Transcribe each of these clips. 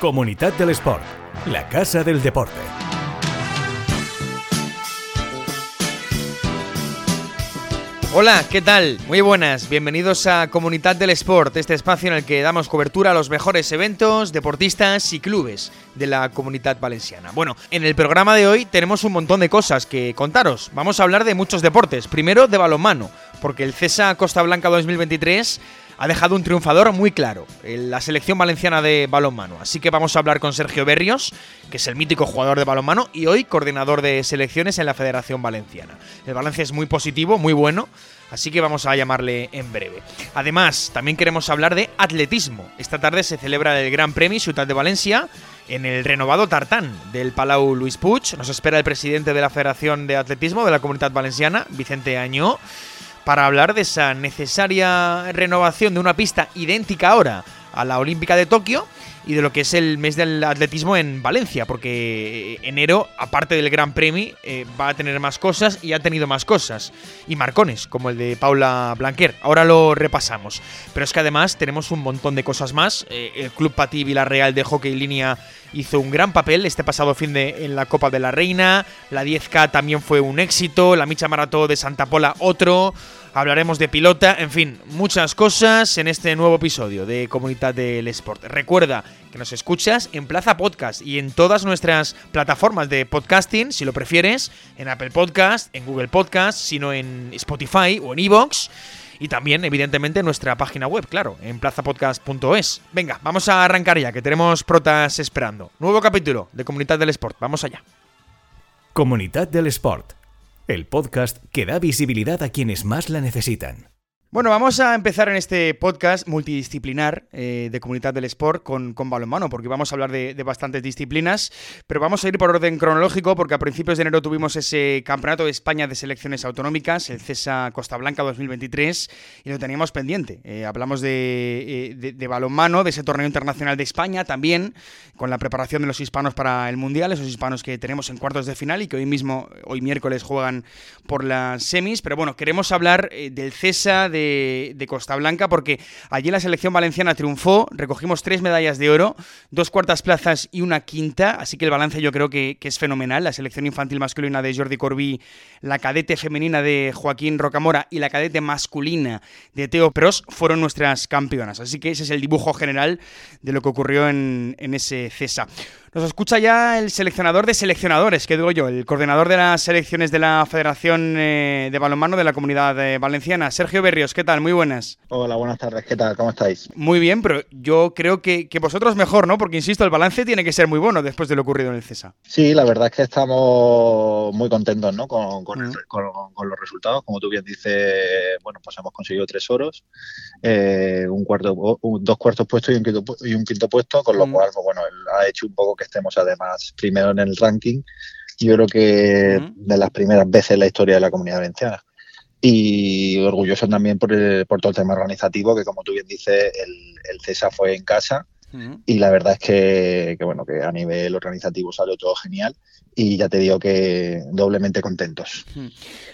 Comunidad del Sport, la casa del deporte. Hola, ¿qué tal? Muy buenas, bienvenidos a Comunidad del Sport, este espacio en el que damos cobertura a los mejores eventos, deportistas y clubes de la comunidad valenciana. Bueno, en el programa de hoy tenemos un montón de cosas que contaros. Vamos a hablar de muchos deportes, primero de balonmano, porque el CESA Costa Blanca 2023 ha dejado un triunfador muy claro, la selección valenciana de balonmano. Así que vamos a hablar con Sergio Berrios, que es el mítico jugador de balonmano y hoy coordinador de selecciones en la Federación Valenciana. El balance es muy positivo, muy bueno. Así que vamos a llamarle en breve. Además, también queremos hablar de atletismo. Esta tarde se celebra el Gran Premio Ciudad de Valencia en el renovado tartán del Palau Luis Puig. Nos espera el presidente de la Federación de Atletismo de la Comunidad Valenciana, Vicente Añó para hablar de esa necesaria renovación de una pista idéntica ahora a la Olímpica de Tokio y de lo que es el mes del atletismo en Valencia, porque enero, aparte del Gran Premio, eh, va a tener más cosas y ha tenido más cosas. Y marcones, como el de Paula Blanquer. Ahora lo repasamos. Pero es que además tenemos un montón de cosas más. Eh, el Club Patí Villarreal de Hockey Línea hizo un gran papel este pasado fin de en la Copa de la Reina. La 10K también fue un éxito. La Micha Marató de Santa Pola otro hablaremos de pilota, en fin, muchas cosas en este nuevo episodio de Comunidad del Sport. Recuerda que nos escuchas en Plaza Podcast y en todas nuestras plataformas de podcasting, si lo prefieres, en Apple Podcast, en Google Podcast, sino en Spotify o en Evox. Y también, evidentemente, en nuestra página web, claro, en plazapodcast.es. Venga, vamos a arrancar ya, que tenemos protas esperando. Nuevo capítulo de Comunidad del Sport. Vamos allá. Comunidad del Sport el podcast que da visibilidad a quienes más la necesitan. Bueno, vamos a empezar en este podcast multidisciplinar eh, de Comunidad del Sport con, con balonmano, porque vamos a hablar de, bastantes disciplinas, pero vamos a ir por orden cronológico, porque a principios de enero tuvimos ese Campeonato de España de Selecciones Autonómicas, el CESA Costa Blanca 2023, y lo teníamos pendiente. Eh, hablamos de, eh, de, balonmano, de ese torneo internacional de España también, con la preparación de los hispanos para el Mundial, esos hispanos que tenemos en cuartos de final y que hoy mismo, hoy miércoles, juegan por las semis, pero bueno, queremos hablar del CESA, de de, Costa Blanca, porque allí la selección valenciana triunfó, recogimos tres medallas de oro, dos cuartas plazas y una quinta, así que el balance yo creo que, es fenomenal. La selección infantil masculina de Jordi Corbí, la cadete femenina de Joaquín Rocamora y la cadete masculina de Teo Pros fueron nuestras campeonas. Así que ese es el dibujo general de lo que ocurrió en, en ese CESA. Nos escucha ya el seleccionador de seleccionadores, que digo yo, el coordinador de las selecciones de la Federación eh, de Balonmano de la Comunidad eh, Valenciana, Sergio Berrios. ¿Qué tal? Muy buenas. Hola, buenas tardes. ¿Qué tal? ¿Cómo estáis? Muy bien, pero yo creo que, vosotros mejor, ¿no? Porque, insisto, el balance tiene que ser muy bueno después de lo ocurrido en el CESA. Sí, la verdad es que estamos muy contentos, ¿no? Con, mm. los resultados. Como tú bien dices, bueno, pues hemos conseguido tres oros, eh, un cuarto, dos cuartos puestos y un quinto, y un quinto puesto, con lo mm. cual, pues, bueno, ha hecho un poco que estemos además primero en el ranking. Yo creo que de las primeras veces en la historia de la comunidad valenciana. Y orgulloso también por, por todo el tema organizativo, que como tú bien dices, el, el CESA fue en casa. Y la verdad es que, que, bueno, que a nivel organizativo salió todo genial y ya te digo que doblemente contentos. Hmm.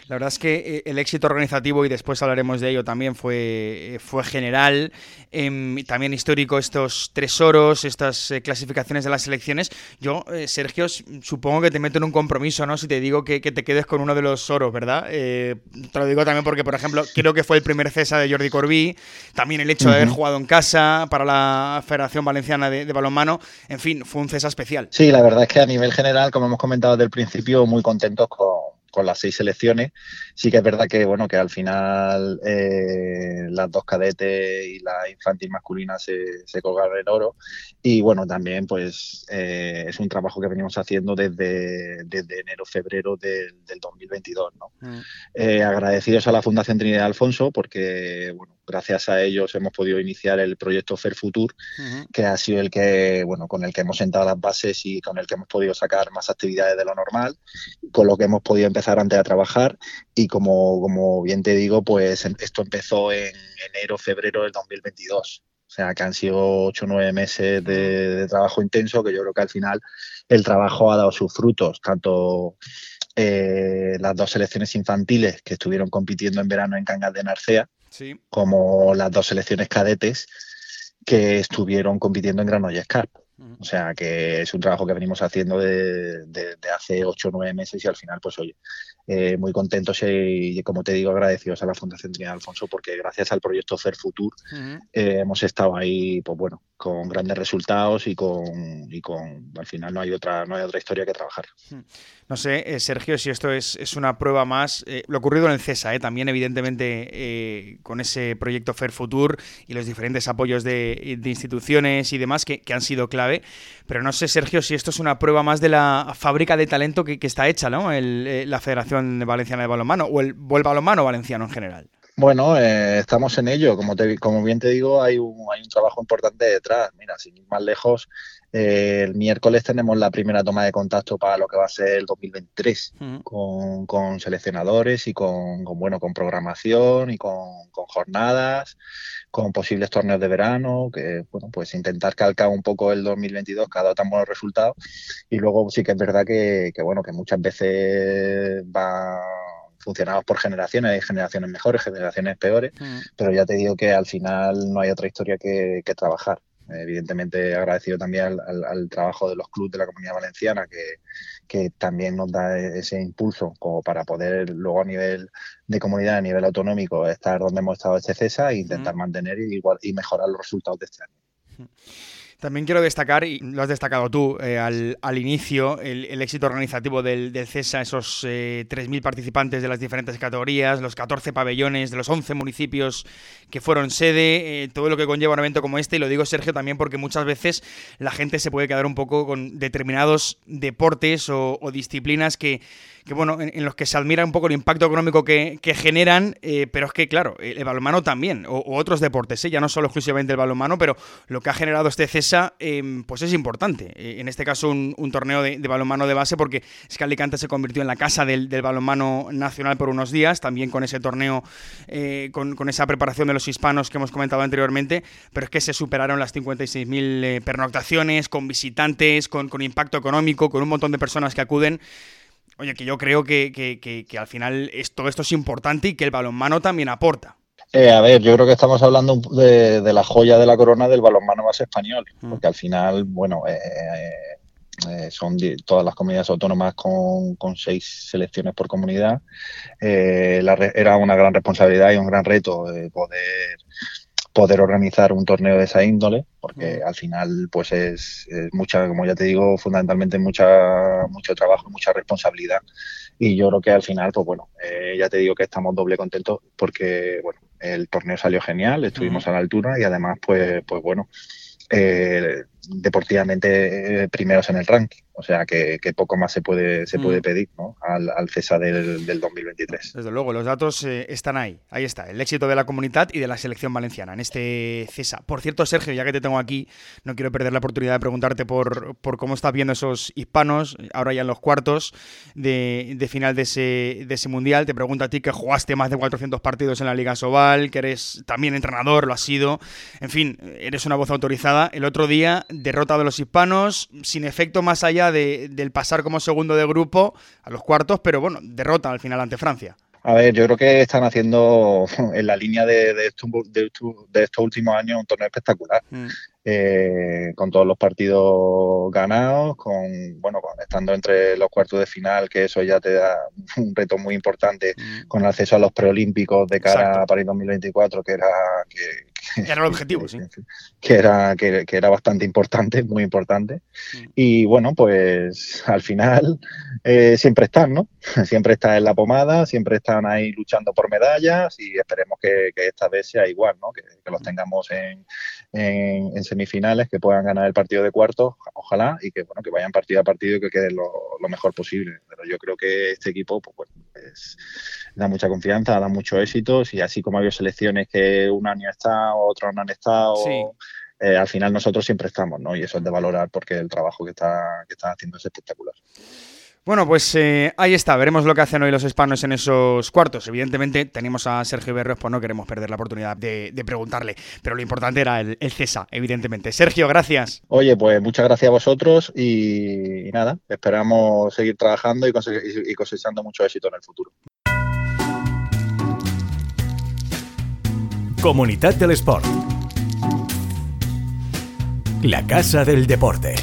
La verdad es que eh, el éxito organizativo, y después hablaremos de ello también, fue, eh, fue general. Em, también histórico estos tres oros, estas eh, clasificaciones de las selecciones. Yo, Sergio, supongo que te meto en un compromiso, ¿no? Si te digo que, te quedes con uno de los oros, ¿verdad? te lo digo también porque, por ejemplo, creo que fue el primer cesa de Jordi Corbí. También el hecho de haber jugado en casa para la Federación Valenciana de, de Balonmano. En fin, fue un cesa especial. Sí, la verdad es que a nivel general, como hemos comentado desde el principio, muy contentos con, las seis selecciones. Sí que es verdad que bueno que al final eh, las dos cadetes y la infantil masculina se, se colgaron en oro. Y bueno, también pues eh, es un trabajo que venimos haciendo desde, desde enero, febrero del, 2022. ¿no? Mm. Eh, agradecidos a la Fundación Trinidad Alfonso porque bueno, gracias a ellos hemos podido iniciar el proyecto Fair Future, que ha sido el que, bueno, con el que hemos sentado las bases y con el que hemos podido sacar más actividades de lo normal, con lo que hemos podido empezar antes a trabajar y como, como bien te digo, pues em, esto empezó en enero, febrero del 2022. O sea, que han sido ocho o nueve meses de, trabajo intenso, que yo creo que al final el trabajo ha dado sus frutos, tanto eh, las dos selecciones infantiles que estuvieron compitiendo en verano en Cangas de Narcea, como las dos selecciones cadetes que estuvieron compitiendo en Granollers Cup. O sea que es un trabajo que venimos haciendo de, hace ocho o nueve meses y al final, pues oye, eh, muy contentos y, como te digo, agradecidos a la Fundación Trinidad Alfonso porque gracias al proyecto Fair Future eh, hemos estado ahí, pues bueno, con grandes resultados y con, y con al final no hay otra no hay otra historia que trabajar. No sé, eh, Sergio, si esto es, es una prueba más. lo ocurrido en el CESA, también evidentemente con ese proyecto Fair Future y los diferentes apoyos de, instituciones y demás que, que, han sido Pero no sé, Sergio, si esto es una prueba más de la fábrica de talento que, que está hecha, ¿no? El, la Federación Valenciana de Balonmano o el, balonmano valenciano en general? Bueno, eh, estamos en ello. Como, te, como bien te digo, hay un, hay un trabajo importante detrás. Mira, sin ir más lejos, eh, el miércoles tenemos la primera toma de contacto para lo que va a ser el 2023, con, seleccionadores y con, bueno, con programación y con, con, jornadas, con posibles torneos de verano, que bueno, pues intentar calcar un poco el 2022 que ha dado tan buenos resultados. Y luego sí que es verdad que, que bueno, que muchas veces va funcionamos por generaciones, hay generaciones mejores, generaciones peores, pero ya te digo que al final no hay otra historia que trabajar. Evidentemente agradecido también al, trabajo de los clubes de la Comunidad Valenciana que, que, también nos da ese impulso como para poder luego a nivel de comunidad, a nivel autonómico, estar donde hemos estado este CESA e intentar mantener y, igual, y mejorar los resultados de este año. También quiero destacar, y lo has destacado tú eh, al, al, inicio, el, éxito organizativo del, del CESA, esos 3.000 eh, participantes de las diferentes categorías, los 14 pabellones de los 11 municipios que fueron sede, eh, todo lo que conlleva un evento como este, y lo digo Sergio también porque muchas veces la gente se puede quedar un poco con determinados deportes o disciplinas que que bueno, en, los que se admira un poco el impacto económico que, generan, eh, pero es que, claro, el, balonmano también, o, otros deportes, ¿eh? ya no solo exclusivamente el balonmano, pero lo que ha generado este CESA, em, pues es importante. Eh, en este caso, un, torneo de, balonmano de base, porque es que Alicante se convirtió en la casa del, balonmano nacional por unos días, también con ese torneo, con, esa preparación de los hispanos que hemos comentado anteriormente, pero es que se superaron las 56.000 pernoctaciones, con visitantes, con, con impacto económico, con un montón de personas que acuden. Oye, que yo creo que, que, al final todo esto es importante y que el balonmano también aporta. Eh, a ver, yo creo que estamos hablando de, la joya de la corona del balonmano más español, mm. porque al final, bueno, eh, eh, son todas las comunidades autónomas con, seis selecciones por comunidad. era una gran responsabilidad y un gran reto poder poder organizar un torneo de esa índole, porque al final, pues es, mucha, como ya te digo, fundamentalmente mucha, mucho trabajo, mucha responsabilidad. Y yo creo que al final, pues bueno, eh, ya te digo que estamos doble contentos porque, bueno, el torneo salió genial, estuvimos a la altura y además, pues, pues bueno, eh, deportivamente eh, primeros en el ranking. O sea que, poco más se puede, se puede mm. pedir al, al CESA del, 2023. Desde luego, los datos eh, están ahí. Ahí está, el éxito de la comunidad y de la selección valenciana en este CESA. Por cierto, Sergio, ya que te tengo aquí, no quiero perder la oportunidad de preguntarte por, por cómo estás viendo esos hispanos, ahora ya en los cuartos de, final de ese, de ese mundial. Te pregunto a ti que jugaste más de 400 partidos en la Liga Sobal, que eres también entrenador, lo has sido. En fin, eres una voz autorizada. El otro día, derrota de los hispanos, sin efecto más allá del pasar como segundo de grupo a los cuartos, pero bueno, derrota al final ante Francia. A ver, yo creo que están haciendo en la línea de, de, estos, últimos años un torneo espectacular. Mm. Eh, con todos los partidos ganados, con bueno, estando entre los cuartos de final, que eso ya te da un reto muy importante mm. con acceso a los preolímpicos de cara a París 2024, que era que, era el objetivo, sí. Que era, que, era bastante importante, muy importante. Mm. Y bueno, pues al final eh, siempre están, ¿no? Siempre están en la pomada, siempre están ahí luchando por medallas y esperemos que, esta vez sea igual, ¿no? Que, los mm. tengamos en, en, semifinales, que puedan ganar el partido de cuartos, ojalá, y que bueno, que vayan partido a partido y que queden lo, mejor posible. Pero yo creo que este equipo, pues, bueno, pues, da mucha confianza, da mucho éxito, y así como hay selecciones que un año está, otros no han estado. Eh, al final nosotros siempre estamos, ¿no? Y eso es de valorar porque el trabajo que, está, que están haciendo es espectacular. Bueno, pues eh, ahí está, veremos lo que hacen hoy los hispanos en esos cuartos. Evidentemente tenemos a Sergio Berros, pues no queremos perder la oportunidad de, preguntarle, pero lo importante era el, CESA, evidentemente. Sergio, gracias. Oye, pues muchas gracias a vosotros y, nada, esperamos seguir trabajando y, y cosechando mucho éxito en el futuro. Comunidad del Sport. la Casa del Deporte.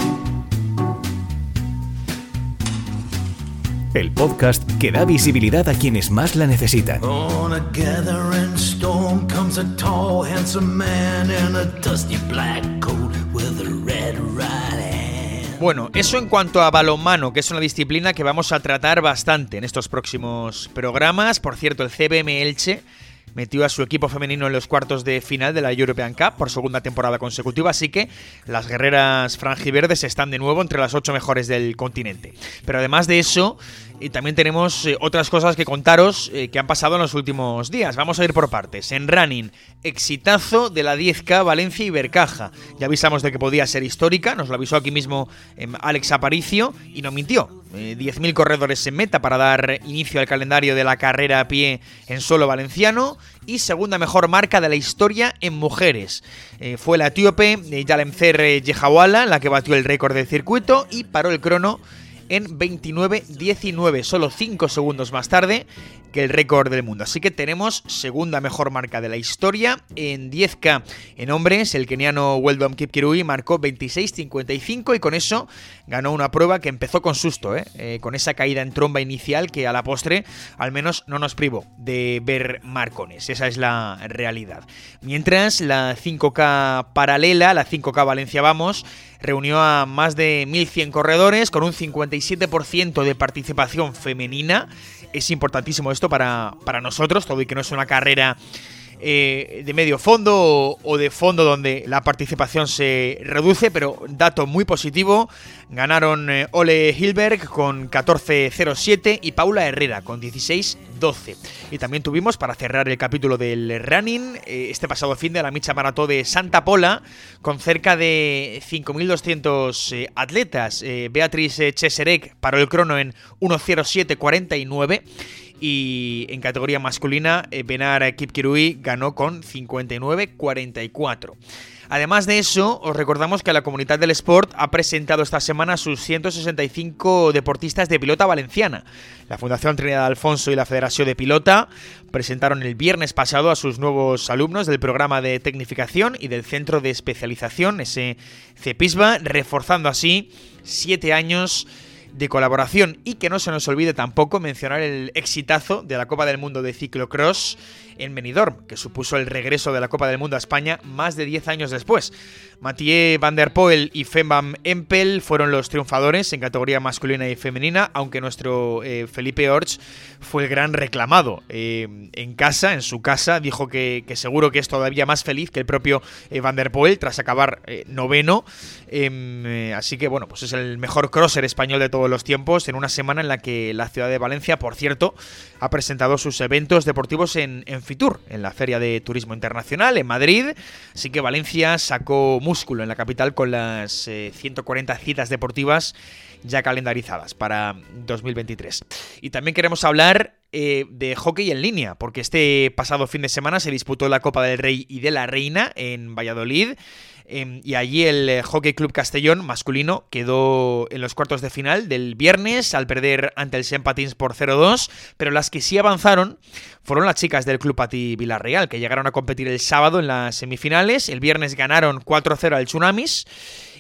El podcast que da visibilidad a quienes más la necesitan. Bueno, eso en cuanto a balonmano, que es una disciplina que vamos a tratar bastante en estos próximos programas. Por cierto, el CBM Elche metió a su equipo femenino en los cuartos de final de la European Cup por segunda temporada consecutiva, así que las guerreras franjiverdes están de nuevo entre las ocho mejores del continente. Pero además de eso, y también tenemos eh, otras cosas que contaros eh, que han pasado en los últimos días. Vamos a ir por partes. En running, exitazo de la 10K Valencia y Bercaja. Ya avisamos de que podía ser histórica, nos lo avisó aquí mismo em, Alex Aparicio y no mintió. 10.000 eh, corredores en meta para dar inicio al calendario de la carrera a pie en solo valenciano y segunda mejor marca de la historia en mujeres. fue la etíope Yalemcer Yehawala la que batió el récord del circuito y paró el crono en 29-19, solo 5 segundos más tarde que el récord del mundo. Así que tenemos segunda mejor marca de la historia en 10K en hombres. El keniano Weldon Kipkirui marcó 26-55 y con eso ganó una prueba que empezó con susto, ¿eh? Eh, con esa caída en tromba inicial que a la postre al menos no nos privó de ver marcones. Esa es la realidad. Mientras la 5K paralela, la 5K Valencia Vamos, reunió a más de 1.100 corredores con un 57% de participación femenina. Es importantísimo esto para, para nosotros, todo y que no es una carrera eh, de medio fondo o, de fondo donde la participación se reduce, pero dato muy positivo. Ganaron eh, Ole Hilberg con 14.07 y Paula Herrera con 16.12. Y también tuvimos, para cerrar el capítulo del running, eh, este pasado fin de la Micha Marató de Santa Pola, con cerca de 5.200 atletas. Beatriz Cheserek paró el crono en 1.07.49 y en categoría masculina, eh, Benar Kipkirui ganó con 59-44. Además de eso, os recordamos que la comunidad del sport ha presentado esta semana sus 165 deportistas de pilota valenciana. La Fundación Trinidad Alfonso y la Federación de Pilota presentaron el viernes pasado a sus nuevos alumnos del programa de tecnificación y del centro de especialización, ese CEPISBA, reforzando así siete años de colaboración y que no se nos olvide tampoco mencionar el exitazo de la Copa del Mundo de Ciclocross en Benidorm, que supuso el regreso de la Copa del Mundo a España más de 10 años después. Mathieu Van der Poel y Fembam Empel fueron los triunfadores en categoría masculina y femenina, aunque nuestro eh, Felipe Orch fue el gran reclamado. Eh, en casa, en su casa, dijo que, seguro que es todavía más feliz que el propio eh, Van der Poel tras acabar noveno. Em, así que bueno, pues es el mejor crosser español de todos los tiempos en una semana en la que la ciudad de Valencia, por cierto, ha presentado sus eventos deportivos en, Fitur, en la Feria de Turismo Internacional en Madrid. Así que Valencia sacó músculo en la capital con las 140 eh, citas deportivas ya calendarizadas para 2023. Y también queremos hablar eh, de hockey en línea, porque este pasado fin de semana se disputó la Copa del Rey y de la Reina en Valladolid. Em, y allí el eh, Hockey Club Castellón masculino quedó en los cuartos de final del viernes al perder ante el Sempatins por 0-2, pero las que sí avanzaron fueron las chicas del Club Pati Villarreal, que llegaron a competir el sábado en las semifinales. El viernes ganaron 4-0 al Tsunamis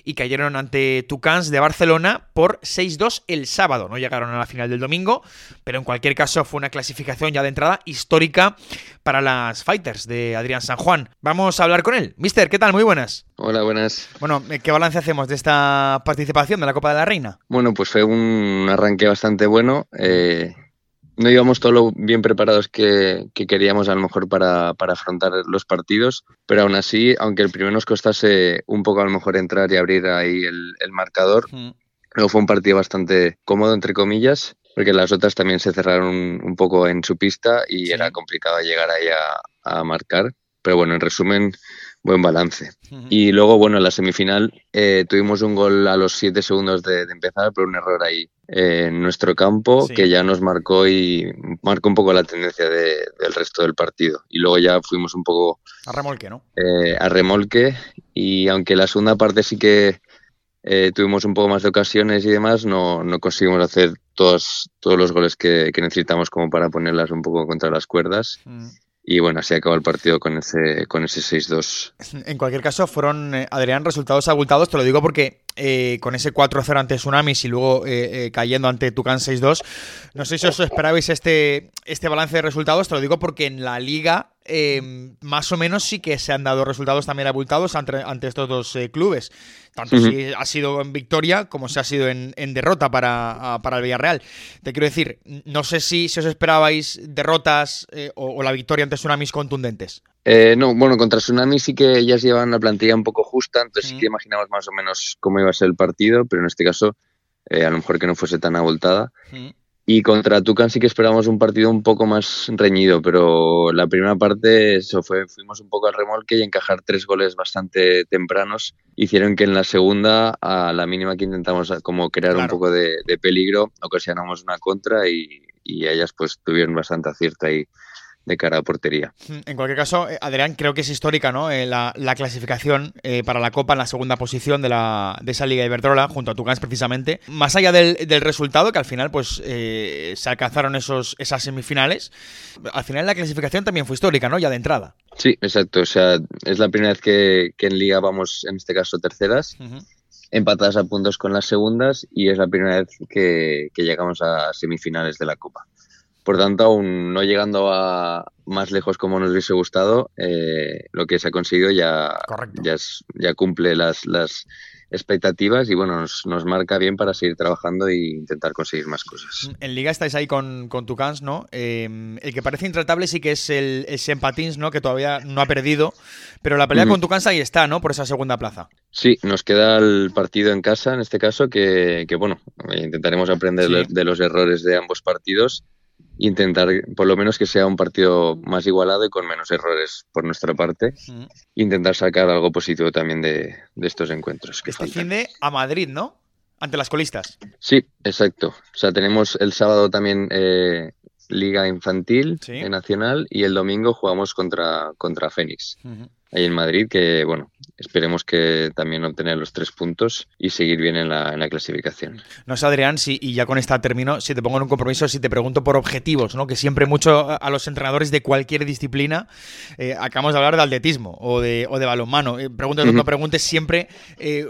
y cayeron ante Tucans de Barcelona por 6-2 el sábado. No llegaron a la final del domingo, pero en cualquier caso fue una clasificación ya de entrada histórica para las Fighters de Adrián San Juan. Vamos a hablar con él. Mister, ¿qué tal? Muy buenas. Hola, buenas. Bueno, ¿qué balance hacemos de esta participación de la Copa de la Reina? Bueno, pues fue un arranque bastante bueno. Eh, no íbamos todo lo bien preparados que, queríamos a lo mejor para, afrontar los partidos, pero aún así, aunque el primero nos costase un poco a lo mejor entrar y abrir ahí el, marcador, luego fue un partido bastante cómodo, entre comillas, porque las otras también se cerraron un, poco en su pista y era complicado llegar ahí a marcar. Pero bueno, en resumen, buen balance. Y luego, bueno, en la semifinal eh, tuvimos un gol a los siete segundos de, empezar, pero un error ahí en nuestro campo que ya nos marcó y marcó un poco la tendencia del resto del partido. Y luego ya fuimos un poco... A remolque, ¿no? Eh, a remolque. Y aunque la segunda parte sí que eh, tuvimos un poco más de ocasiones y demás, no, no conseguimos hacer todos, todos los goles que, necesitamos como para ponerlas un poco contra las cuerdas. Mm. Y bueno, así acabó el partido con ese, con ese 6-2. En cualquier caso, fueron, eh, Adrián, resultados abultados. Te lo digo porque eh, con ese 4-0 ante Tsunamis y luego eh, cayendo ante Tucán 6-2, no sé si os esperabais este, este balance de resultados. Te lo digo porque en la liga más o menos sí que se han dado resultados también abultados ante, ante estos dos clubes. Tanto si ha sido en victoria como si ha sido en, derrota para, para, el Villarreal. Te quiero decir, no sé si, si os esperabais derrotas o, la victoria ante Tsunamis contundentes. Eh, no, bueno, contra Tsunami sí que ellas llevan la plantilla un poco justa, entonces sí que imaginamos más o menos cómo iba a ser el partido, pero en este caso eh, a lo mejor que no fuese tan abultada. Y contra Tucán sí que esperábamos un partido un poco más reñido, pero la primera parte eso fue, fuimos un poco al remolque y encajar tres goles bastante tempranos hicieron que en la segunda, a la mínima que intentamos como crear un poco de, peligro, ocasionamos una contra y, y ellas pues tuvieron bastante acierto ahí de cara a portería. Mm, en cualquier caso, eh, Adrián, creo que es histórica ¿no? Eh, la, clasificación eh, para la Copa en la segunda posición de, la, de esa Liga Iberdrola, junto a Tucans precisamente. Más allá del, resultado, que al final pues se alcanzaron esos, esas semifinales, al final la clasificación también fue histórica, ¿no? Ya de entrada. Sí, exacto. O sea, es la primera vez que, en Liga vamos, en este caso, terceras. empatadas a puntos con las segundas y es la primera vez que llegamos a semifinales de la Copa. Por tanto, aún no llegando a más lejos como nos hubiese gustado, eh, lo que se ha conseguido ya, ya, ya cumple las, las expectativas y bueno, nos, nos, marca bien para seguir trabajando e intentar conseguir más cosas. En Liga estáis ahí con, con Tucans, ¿no? Em, el que parece intratable sí que es el, el Patins, ¿no? Que todavía no ha perdido, pero la pelea con Tucans ahí está, ¿no? Por esa segunda plaza. Sí, nos queda el partido en casa, en este caso, que, que bueno, intentaremos aprender de los errores de ambos partidos intentar por lo menos que sea un partido más igualado y con menos errores por nuestra parte. Intentar sacar algo positivo también de, estos encuentros. Que este fin de a Madrid, ¿no? Ante las colistas. Sí, exacto. O sea, tenemos el sábado también eh, Liga Infantil Nacional y el domingo jugamos contra, contra Fénix ahí en Madrid, que bueno, esperemos que también obtener los tres puntos y seguir bien en la, en la clasificación. No sé, Adrián, si, y ya con esta termino, si te pongo en un compromiso, si te pregunto por objetivos, ¿no? Que siempre mucho a los entrenadores de cualquier disciplina eh, acabamos de hablar de atletismo o de, o de balonmano. Eh, preguntas no preguntes siempre, eh,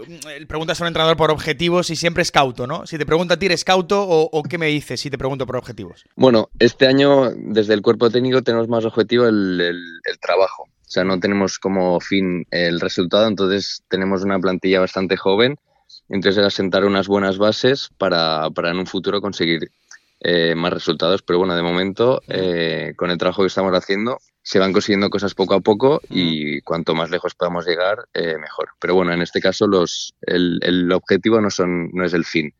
preguntas a un entrenador por objetivos y siempre es cauto, ¿no? Si te pregunto a ti, ¿eres cauto o, qué me dices si te pregunto por objetivos? Bueno, este año desde el cuerpo técnico tenemos más objetivo el, el trabajo. O sea, no tenemos como fin el resultado, entonces tenemos una plantilla bastante joven. Entonces era sentar unas buenas bases para, para en un futuro conseguir eh, más resultados. Pero bueno, de momento, eh, con el trabajo que estamos haciendo, se van consiguiendo cosas poco a poco y cuanto más lejos podamos llegar, eh, mejor. Pero bueno, en este caso los, el, el objetivo no, son, no es el fin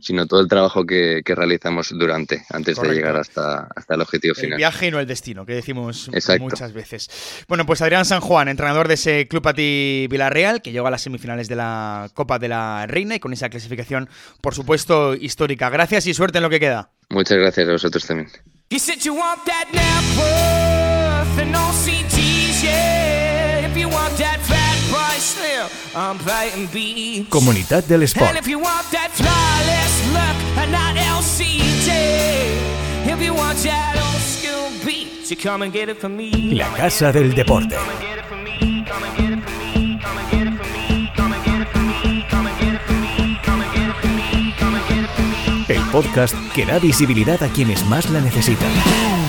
sino todo el trabajo que, realizamos durante, antes de llegar hasta, hasta el objetivo final. El viaje y no el destino, que decimos muchas veces. Bueno, pues Adrián San Juan, entrenador de ese Club Pati Villarreal, que llegó a las semifinales de la Copa de la Reina y con esa clasificación, por supuesto, histórica. Gracias y suerte en lo que queda. Muchas gracias a vosotros también. Comunidad del Sport. La Casa del Deporte. El podcast que da visibilidad a quienes más la necesitan.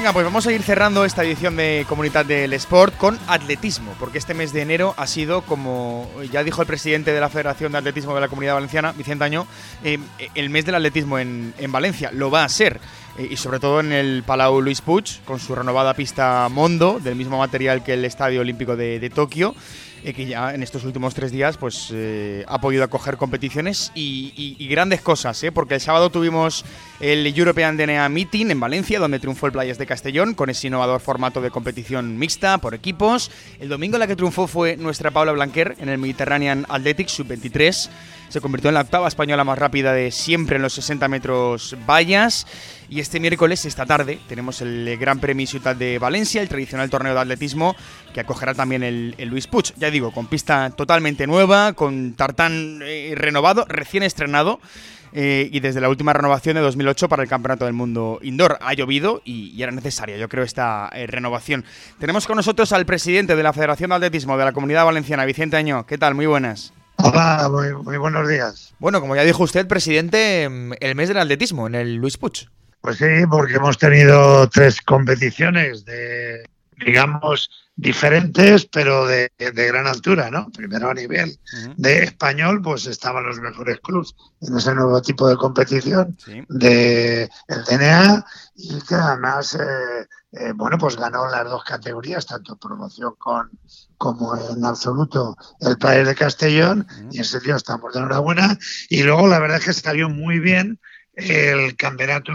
Venga, pues vamos a ir cerrando esta edición de Comunidad del Sport con atletismo, porque este mes de enero ha sido, como ya dijo el presidente de la Federación de Atletismo de la Comunidad Valenciana, Vicente Año, eh, el mes del atletismo en, Valencia. Lo va a ser, eh, y sobre todo en el Palau Luis Puig, con su renovada pista Mondo, del mismo material que el Estadio Olímpico de Tokio que ya en estos últimos tres días pues eh, ha podido acoger competiciones y, grandes cosas, ¿eh? porque el sábado tuvimos el European DNA Meeting en Valencia, donde triunfó el Playas de Castellón con ese innovador formato de competición mixta por equipos. El domingo la que triunfó fue nuestra Paula Blanquer en el Mediterranean Athletics Sub-23 se convirtió en la octava española más rápida de siempre en los 60 metros vallas. Y este miércoles, esta tarde, tenemos el Gran Premio Ciudad de Valencia, el tradicional torneo de atletismo, que acogerá también el, Luis Puig. Ya digo, con pista totalmente nueva, con tartán eh, renovado, recién estrenado. eh, y desde la última renovación de 2008 para el Campeonato del Mundo Indoor. Ha llovido y, era necesaria, yo creo, esta eh, renovación. Tenemos con nosotros al presidente de la Federación de Atletismo de la Comunidad Valenciana, Vicente Año. ¿Qué tal? Muy buenas. Hola, muy, buenos días. Bueno, como ya dijo usted, presidente, mm, el mes del atletismo en el Luis Puig. Pues sí, porque hemos tenido tres competiciones de, digamos, diferentes, pero de, gran altura, ¿no? Primero a nivel de español, pues estaban los mejores clubs en ese nuevo tipo de competición de el DNA y que además, eh, eh, bueno, pues ganó las dos categorías, tanto promoción con como en absoluto el país de Castellón, y en serio estamos de enhorabuena. Y luego la verdad es que salió muy bien el Campeonato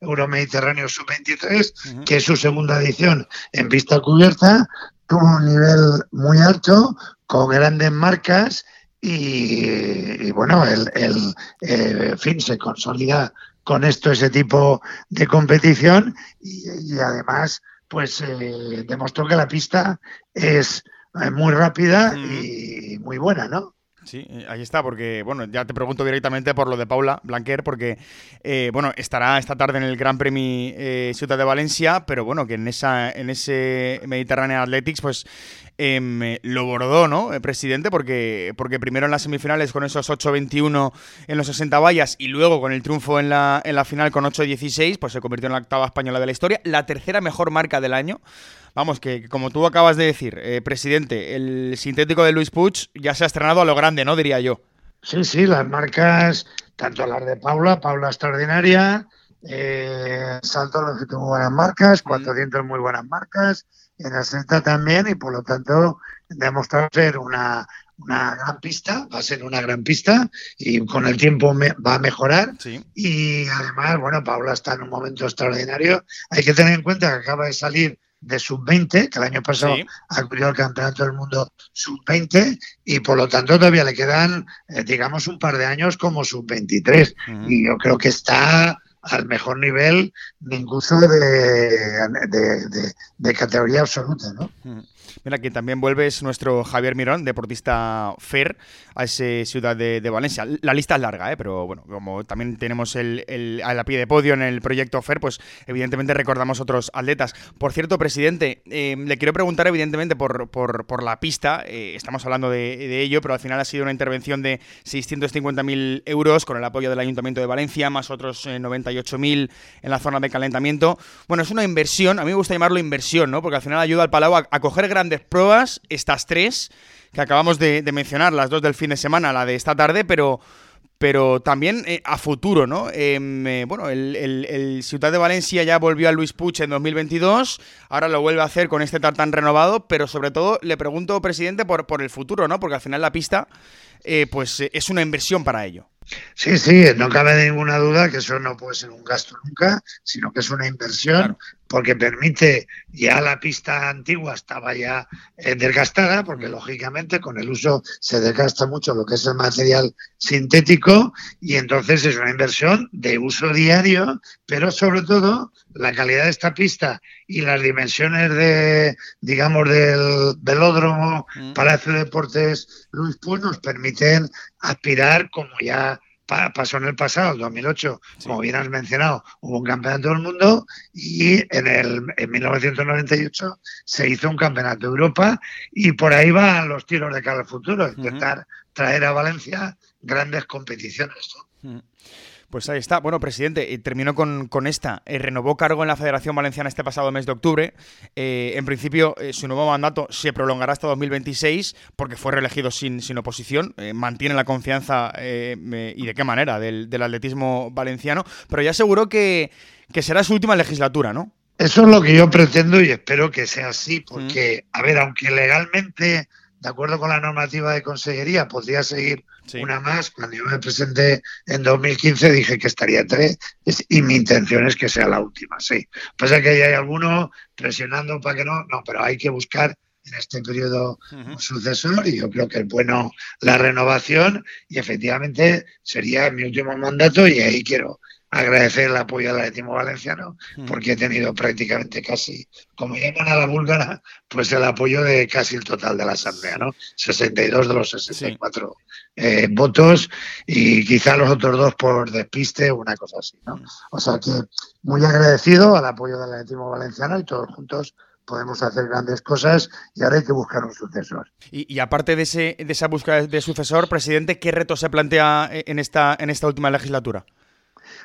Euromediterráneo Sub-23, que es su segunda edición en pista cubierta, tuvo un nivel muy alto, con grandes marcas y, bueno, el, el eh, fin se consolida con esto ese tipo de competición y, además pues eh, demostró que la pista es eh, muy rápida y muy buena, ¿no? Sí, eh, ahí está, porque, bueno, ya te pregunto directamente por lo de Paula Blanquer, porque, eh, bueno, estará esta tarde en el Gran Premio eh, Ciudad de Valencia, pero bueno, que en, esa, en ese Mediterranean Athletics, pues em, lo bordó, ¿no, presidente? Porque, porque primero en las semifinales con esos 8-21 en los 60 vallas y luego con el triunfo en la, en la final con 8-16, pues se convirtió en la octava española de la historia, la tercera mejor marca del año. Vamos, que como tú acabas de decir, eh, presidente, el sintético de Luis Puig ya se ha estrenado a lo grande, ¿no? Diría yo. Sí, sí, las marcas, tanto las de Paula, Paula extraordinaria, eh, Salto que tuvo buenas marcas, 400 muy buenas marcas, en 60 también, y por lo tanto demostrado ser una, una gran pista, va a ser una gran pista y con el tiempo va a mejorar. Y además, bueno, Paula está en un momento extraordinario. Hay que tener en cuenta que acaba de salir de sub-20, que el año pasado acudió al Campeonato del Mundo sub-20 y por lo tanto todavía le quedan, eh, digamos, un par de años como sub-23. Y yo creo que está al mejor nivel incluso de, de, de, categoría absoluta, ¿no? Mira, quien también vuelve es nuestro Javier Mirón, deportista FER, a ese Ciudad de, Valencia. La lista es larga, ¿eh? pero bueno, como también tenemos el, a la pie de podio en el proyecto FER, pues evidentemente recordamos otros atletas. Por cierto, presidente, eh, le quiero preguntar evidentemente por, por, la pista, eh, estamos hablando de, ello, pero al final ha sido una intervención de 650.000 euros con el apoyo del Ayuntamiento de Valencia, más otros 98.000 en la zona de calentamiento. Bueno, es una inversión, a mí me gusta llamarlo inversión, ¿no? Porque al final ayuda al Palau a, a coger grandes pruebas, estas tres que acabamos de, mencionar, las dos del fin de semana, la de esta tarde, pero, pero también eh, a futuro, ¿no? Em, eh, bueno, el, Ciudad de Valencia ya volvió a Luis Puig en 2022, ahora lo vuelve a hacer con este tartán renovado, pero sobre todo le pregunto, presidente, por, por el futuro, ¿no? Porque al final la pista, eh, pues es una inversión para ello. Sí, sí, no cabe ninguna duda que eso no puede ser un gasto nunca, sino que es una inversión porque permite, ya la pista antigua estaba ya eh, desgastada, porque lógicamente con el uso se desgasta mucho lo que es el material sintético y entonces es una inversión de uso diario, pero sobre todo la calidad de esta pista y las dimensiones de, digamos, del velódromo, mm. Palacio de Deportes Luis Puig nos permiten aspirar como ya pasó en el pasado, en 2008, como bien has mencionado, hubo un campeonato del mundo y en, el, en 1998 se hizo un campeonato de Europa y por ahí van los tiros de cara al futuro, intentar traer a Valencia grandes competiciones. Pues ahí está. Bueno, presidente, eh, terminó con, esta. Eh, renovó cargo en la Federación Valenciana este pasado mes de octubre. Eh, en principio, su nuevo mandato se prolongará hasta 2026 porque fue reelegido sin, sin oposición. mantiene la confianza y de qué manera del, atletismo valenciano. Pero ya aseguró que, que será su última legislatura, ¿no? Eso es lo que yo pretendo y espero que sea así, porque, a ver, aunque legalmente de acuerdo con la normativa de consejería, podría seguir una más. Cuando yo me presenté en 2015 dije que estaría tres y mi intención es que sea la última, sí. Pasa que hay alguno presionando para que no, no, pero hay que buscar en este periodo un sucesor y yo creo que es bueno la renovación y efectivamente sería mi último mandato y ahí quiero agradecer el apoyo del Atletismo Valenciano, porque he tenido prácticamente casi, como llaman a la búlgara, pues el apoyo de casi el total de la Asamblea, ¿no? 62 de los 64 eh, votos y quizá los otros dos por despiste o una cosa así, ¿no? O sea que muy agradecido al apoyo del Atletismo Valenciano y todos juntos podemos hacer grandes cosas y ahora hay que buscar un sucesor. Y, aparte de, ese, de esa búsqueda de sucesor, presidente, ¿qué reto se plantea en esta, en esta última legislatura?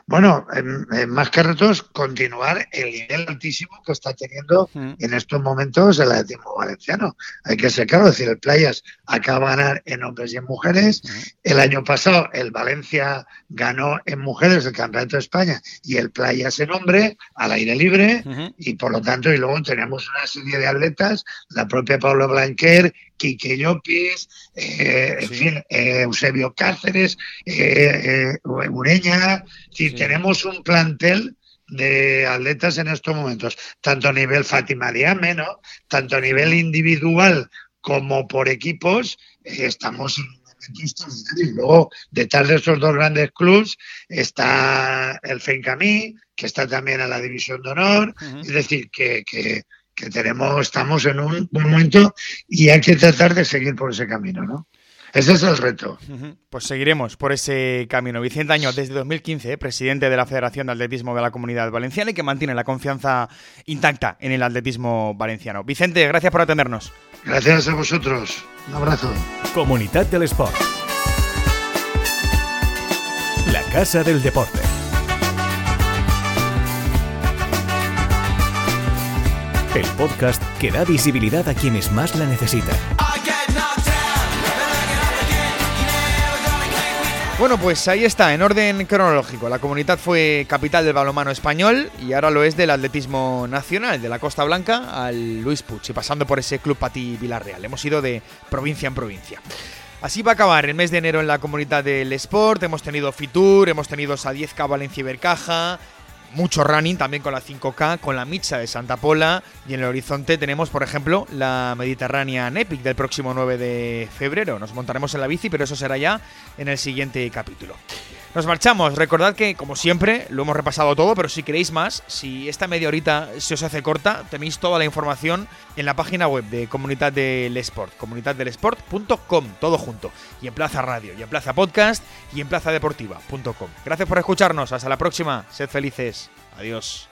Bueno, en, más que retos, continuar el nivel altísimo que está teniendo en estos momentos el atletismo valenciano. Hay que ser claro, es decir, el Playas acaba de ganar en hombres y en mujeres. El año pasado el Valencia ganó en mujeres el Campeonato de España y el Playas en hombre al aire libre y por lo tanto, y luego tenemos una serie de atletas, la propia Pablo Blanquer, Quique Llopis, eh, en fin, eh, Eusebio Cáceres, eh, Ureña, tenemos un plantel de atletas en estos momentos, tanto a nivel Fátima Diame, ¿no? tanto a nivel individual como por equipos, estamos en un momento extraordinario. Y luego, detrás de estos dos grandes clubes, está el Fencamí, que está también en la División de Honor, es decir, que, que que tenemos, estamos en un, momento y hay que tratar de seguir por ese camino, ¿no? Ese es el reto. Pues seguiremos por ese camino. Vicente Año, desde 2015, presidente de la Federación de Atletismo de la Comunidad Valenciana y que mantiene la confianza intacta en el atletismo valenciano. Vicente, gracias por atendernos. Gracias a vosotros. Un abrazo. Comunidad del Sport. La Casa del Deporte. El podcast que da visibilidad a quienes más la necesitan. Bueno, pues ahí está, en orden cronológico. La comunidad fue capital del balonmano español y ahora lo es del atletismo nacional, de la Costa Blanca al Luis Puig y pasando por ese Club Pati Villarreal. Hemos ido de provincia en provincia. Así va a acabar el mes de enero en la comunidad del Sport. Hemos tenido Fitur, hemos tenido Sadiezca Valencia y Bercaja, mucho running también con la 5K, con la Micha de Santa Pola y en el horizonte tenemos, por ejemplo, la Mediterránea Epic del próximo 9 de febrero. Nos montaremos en la bici, pero eso será ya en el siguiente capítulo. Nos marchamos. Recordad que, como siempre, lo hemos repasado todo, pero si queréis más, si esta media horita se os hace corta, tenéis toda la información en la página web de Comunidad del Sport, comunidaddelesport.com, todo junto. Y en Plaza Radio, y en Plaza Podcast, y en plazadeportiva.com. Gracias por escucharnos. Hasta la próxima. Sed felices. Adiós.